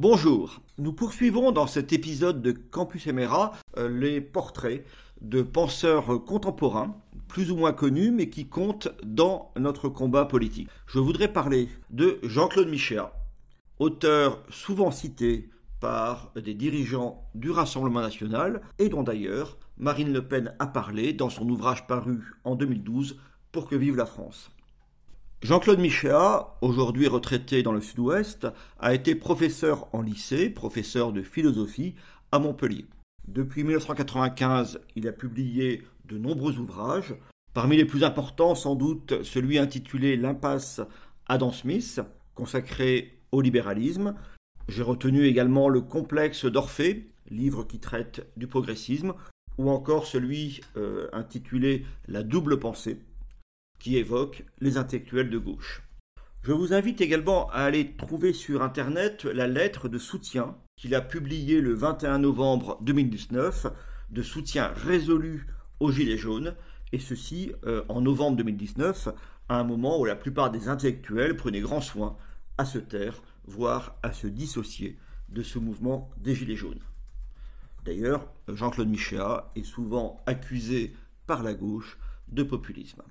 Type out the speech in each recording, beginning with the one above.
Bonjour, nous poursuivons dans cet épisode de Campus Emera euh, les portraits de penseurs contemporains, plus ou moins connus, mais qui comptent dans notre combat politique. Je voudrais parler de Jean-Claude Michéa, auteur souvent cité par des dirigeants du Rassemblement national et dont d'ailleurs Marine Le Pen a parlé dans son ouvrage paru en 2012 Pour que vive la France. Jean-Claude Michéa, aujourd'hui retraité dans le sud-ouest, a été professeur en lycée, professeur de philosophie à Montpellier. Depuis 1995, il a publié de nombreux ouvrages, parmi les plus importants sans doute celui intitulé L'impasse Adam Smith, consacré au libéralisme. J'ai retenu également Le complexe d'Orphée, livre qui traite du progressisme, ou encore celui euh, intitulé La double pensée, qui évoque les intellectuels de gauche. Je vous invite également à aller trouver sur Internet la lettre de soutien qu'il a publiée le 21 novembre 2019, de soutien résolu aux Gilets jaunes, et ceci euh, en novembre 2019, à un moment où la plupart des intellectuels prenaient grand soin à se taire, voire à se dissocier de ce mouvement des Gilets jaunes. D'ailleurs, Jean-Claude Michéa est souvent accusé par la gauche de populisme.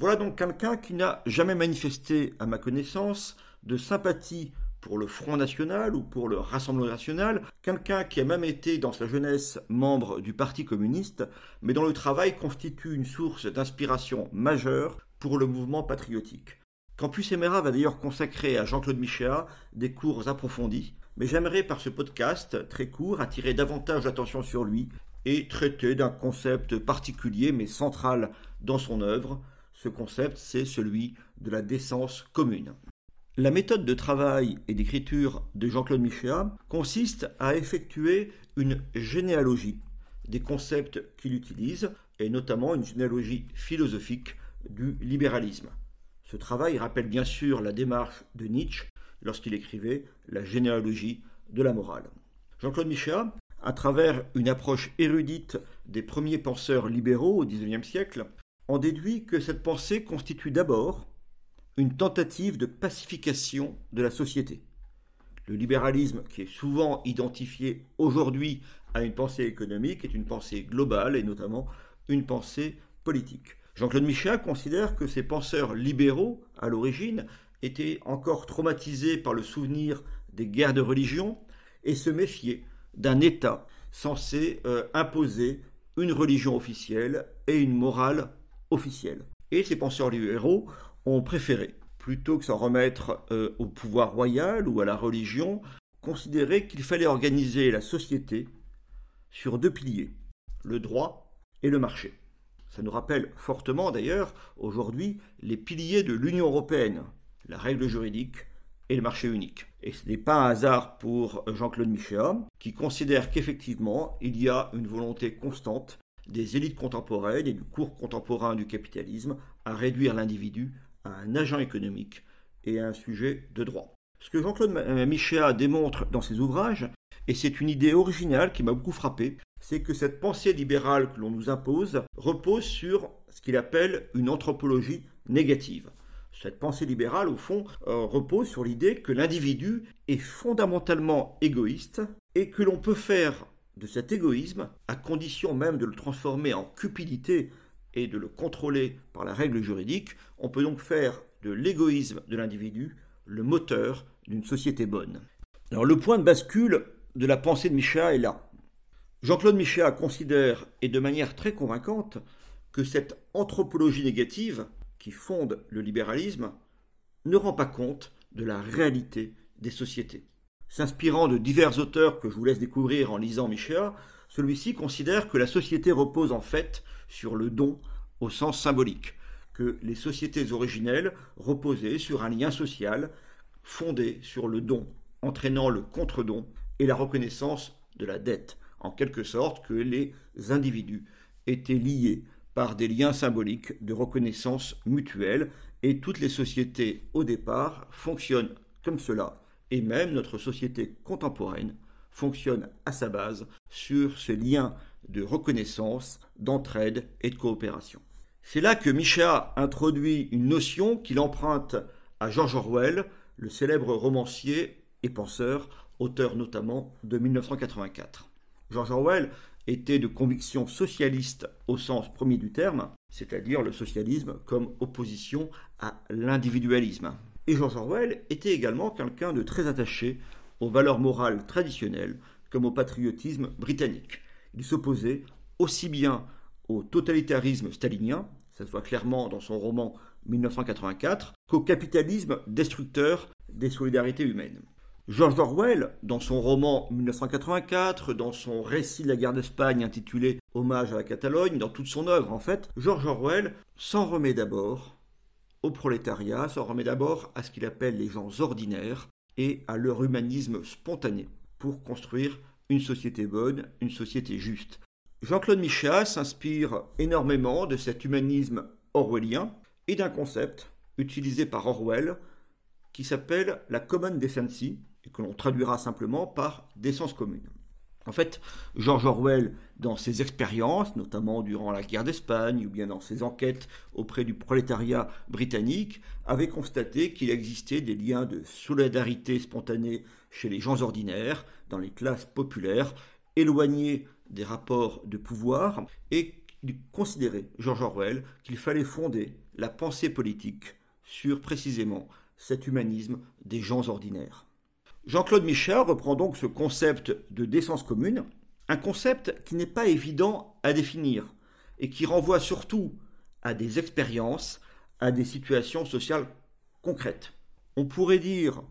Voilà donc quelqu'un qui n'a jamais manifesté, à ma connaissance, de sympathie pour le Front National ou pour le Rassemblement National, quelqu'un qui a même été dans sa jeunesse membre du Parti communiste, mais dont le travail constitue une source d'inspiration majeure pour le mouvement patriotique. Campus Emera va d'ailleurs consacrer à Jean-Claude Michéa des cours approfondis, mais j'aimerais par ce podcast très court attirer davantage l'attention sur lui et traiter d'un concept particulier mais central dans son œuvre, ce concept, c'est celui de la décence commune. La méthode de travail et d'écriture de Jean-Claude Michéa consiste à effectuer une généalogie des concepts qu'il utilise, et notamment une généalogie philosophique du libéralisme. Ce travail rappelle bien sûr la démarche de Nietzsche lorsqu'il écrivait la généalogie de la morale. Jean-Claude Michéa, à travers une approche érudite des premiers penseurs libéraux au XIXe siècle, on déduit que cette pensée constitue d'abord une tentative de pacification de la société. Le libéralisme, qui est souvent identifié aujourd'hui à une pensée économique, est une pensée globale et notamment une pensée politique. Jean-Claude Michéa considère que ces penseurs libéraux, à l'origine, étaient encore traumatisés par le souvenir des guerres de religion et se méfiaient d'un État censé euh, imposer une religion officielle et une morale Et ces penseurs libéraux ont préféré, plutôt que s'en remettre euh, au pouvoir royal ou à la religion, considérer qu'il fallait organiser la société sur deux piliers, le droit et le marché. Ça nous rappelle fortement d'ailleurs aujourd'hui les piliers de l'Union européenne, la règle juridique et le marché unique. Et ce n'est pas un hasard pour Jean-Claude Michéa, qui considère qu'effectivement il y a une volonté constante des élites contemporaines et du cours contemporain du capitalisme à réduire l'individu à un agent économique et à un sujet de droit. Ce que Jean-Claude euh, Michéa démontre dans ses ouvrages, et c'est une idée originale qui m'a beaucoup frappé, c'est que cette pensée libérale que l'on nous impose repose sur ce qu'il appelle une anthropologie négative. Cette pensée libérale, au fond, euh, repose sur l'idée que l'individu est fondamentalement égoïste et que l'on peut faire de cet égoïsme, à condition même de le transformer en cupidité et de le contrôler par la règle juridique, on peut donc faire de l'égoïsme de l'individu le moteur d'une société bonne. Alors le point de bascule de la pensée de Michéa est là. Jean-Claude Michéa considère, et de manière très convaincante, que cette anthropologie négative qui fonde le libéralisme ne rend pas compte de la réalité des sociétés. S'inspirant de divers auteurs que je vous laisse découvrir en lisant Michéa, celui-ci considère que la société repose en fait sur le don au sens symbolique, que les sociétés originelles reposaient sur un lien social fondé sur le don, entraînant le contre-don et la reconnaissance de la dette, en quelque sorte que les individus étaient liés par des liens symboliques de reconnaissance mutuelle, et toutes les sociétés au départ fonctionnent comme cela et même notre société contemporaine fonctionne à sa base sur ce lien de reconnaissance, d'entraide et de coopération. C'est là que Michéa introduit une notion qu'il emprunte à George Orwell, le célèbre romancier et penseur auteur notamment de 1984. George Orwell était de conviction socialiste au sens premier du terme, c'est-à-dire le socialisme comme opposition à l'individualisme. Et George Orwell était également quelqu'un de très attaché aux valeurs morales traditionnelles comme au patriotisme britannique. Il s'opposait aussi bien au totalitarisme stalinien, ça se voit clairement dans son roman 1984, qu'au capitalisme destructeur des solidarités humaines. George Orwell, dans son roman 1984, dans son récit de la guerre d'Espagne intitulé Hommage à la Catalogne, dans toute son œuvre en fait, George Orwell s'en remet d'abord au prolétariat, s'en remet d'abord à ce qu'il appelle les gens ordinaires et à leur humanisme spontané pour construire une société bonne, une société juste. Jean-Claude Michéa s'inspire énormément de cet humanisme orwellien et d'un concept utilisé par Orwell qui s'appelle la common decency et que l'on traduira simplement par décence commune. En fait, George Orwell, dans ses expériences, notamment durant la guerre d'Espagne ou bien dans ses enquêtes auprès du prolétariat britannique, avait constaté qu'il existait des liens de solidarité spontanée chez les gens ordinaires, dans les classes populaires, éloignés des rapports de pouvoir, et il considérait, George Orwell, qu'il fallait fonder la pensée politique sur précisément cet humanisme des gens ordinaires. Jean-Claude Michel reprend donc ce concept de décence commune, un concept qui n'est pas évident à définir et qui renvoie surtout à des expériences, à des situations sociales concrètes. On pourrait dire,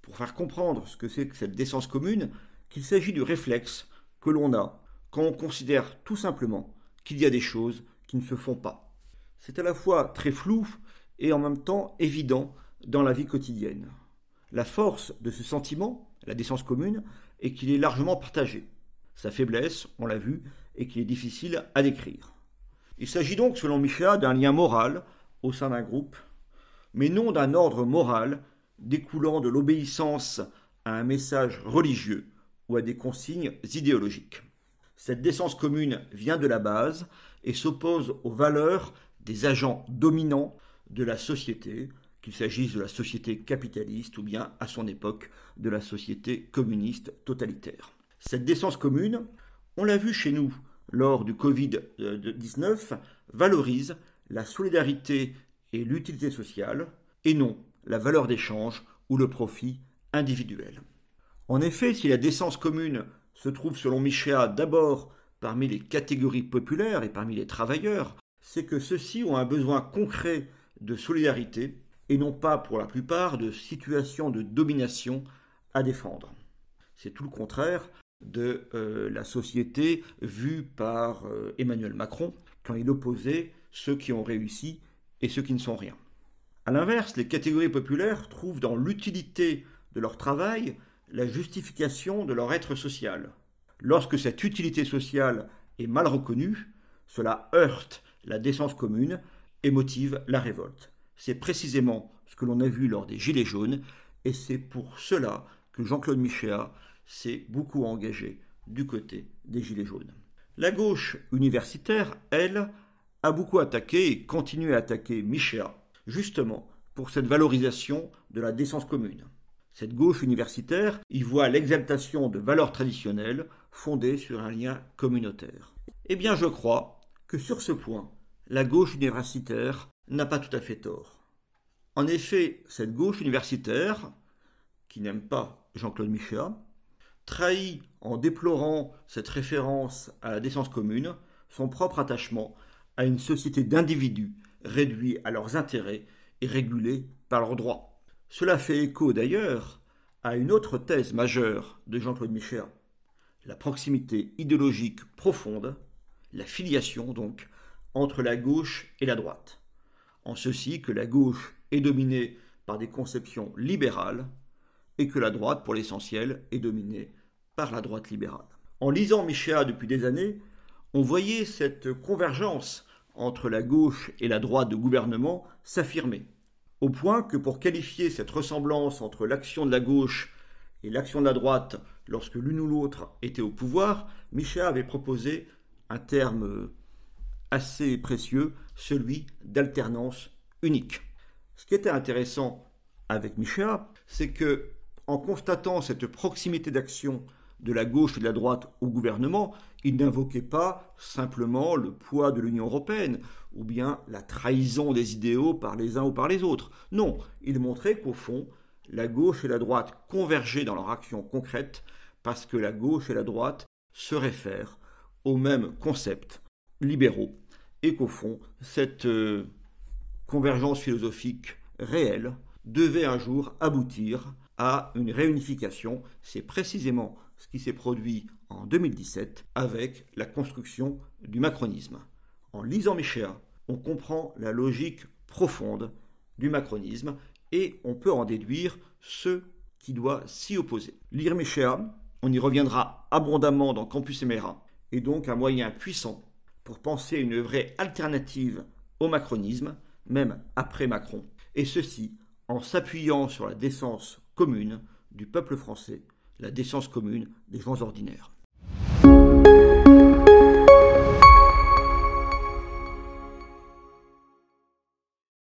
pour faire comprendre ce que c'est que cette décence commune, qu'il s'agit du réflexe que l'on a quand on considère tout simplement qu'il y a des choses qui ne se font pas. C'est à la fois très flou et en même temps évident dans la vie quotidienne. La force de ce sentiment, la décence commune, est qu'il est largement partagé. Sa faiblesse, on l'a vu, est qu'il est difficile à décrire. Il s'agit donc, selon Michel, d'un lien moral au sein d'un groupe, mais non d'un ordre moral découlant de l'obéissance à un message religieux ou à des consignes idéologiques. Cette décence commune vient de la base et s'oppose aux valeurs des agents dominants de la société, qu'il s'agisse de la société capitaliste ou bien, à son époque, de la société communiste totalitaire. Cette décence commune, on l'a vu chez nous lors du Covid-19, valorise la solidarité et l'utilité sociale, et non la valeur d'échange ou le profit individuel. En effet, si la décence commune se trouve selon Michéa d'abord parmi les catégories populaires et parmi les travailleurs, c'est que ceux-ci ont un besoin concret de solidarité et non pas pour la plupart de situations de domination à défendre. C'est tout le contraire de euh, la société vue par euh, Emmanuel Macron quand il opposait ceux qui ont réussi et ceux qui ne sont rien. A l'inverse, les catégories populaires trouvent dans l'utilité de leur travail la justification de leur être social. Lorsque cette utilité sociale est mal reconnue, cela heurte la décence commune et motive la révolte. C'est précisément ce que l'on a vu lors des Gilets jaunes, et c'est pour cela que Jean-Claude Michéa s'est beaucoup engagé du côté des Gilets jaunes. La gauche universitaire, elle, a beaucoup attaqué et continue à attaquer Michéa, justement pour cette valorisation de la décence commune. Cette gauche universitaire y voit l'exaltation de valeurs traditionnelles fondées sur un lien communautaire. Eh bien, je crois que sur ce point, la gauche universitaire n'a pas tout à fait tort. En effet, cette gauche universitaire, qui n'aime pas Jean-Claude Michéa, trahit en déplorant cette référence à la décence commune son propre attachement à une société d'individus réduits à leurs intérêts et régulés par leurs droits. Cela fait écho d'ailleurs à une autre thèse majeure de Jean-Claude Michéa, la proximité idéologique profonde, la filiation donc, entre la gauche et la droite en ceci que la gauche est dominée par des conceptions libérales et que la droite, pour l'essentiel, est dominée par la droite libérale. En lisant Michéa depuis des années, on voyait cette convergence entre la gauche et la droite de gouvernement s'affirmer, au point que pour qualifier cette ressemblance entre l'action de la gauche et l'action de la droite lorsque l'une ou l'autre était au pouvoir, Michéa avait proposé un terme assez précieux, celui d'alternance unique. Ce qui était intéressant avec Michéa, c'est que, En constatant cette proximité d'action de la gauche et de la droite au gouvernement, il n'invoquait pas simplement le poids de l'Union européenne ou bien la trahison des idéaux par les uns ou par les autres. Non, il montrait qu'au fond, la gauche et la droite convergeaient dans leur action concrète parce que la gauche et la droite se réfèrent aux mêmes concepts libéraux et qu'au fond, cette euh, convergence philosophique réelle devait un jour aboutir à une réunification. C'est précisément ce qui s'est produit en 2017 avec la construction du macronisme. En lisant Méchéa, on comprend la logique profonde du macronisme et on peut en déduire ce qui doit s'y opposer. Lire Méchéa, on y reviendra abondamment dans Campus Emera, est donc un moyen puissant pour penser une vraie alternative au macronisme, même après Macron, et ceci en s'appuyant sur la décence commune du peuple français, la décence commune des gens ordinaires.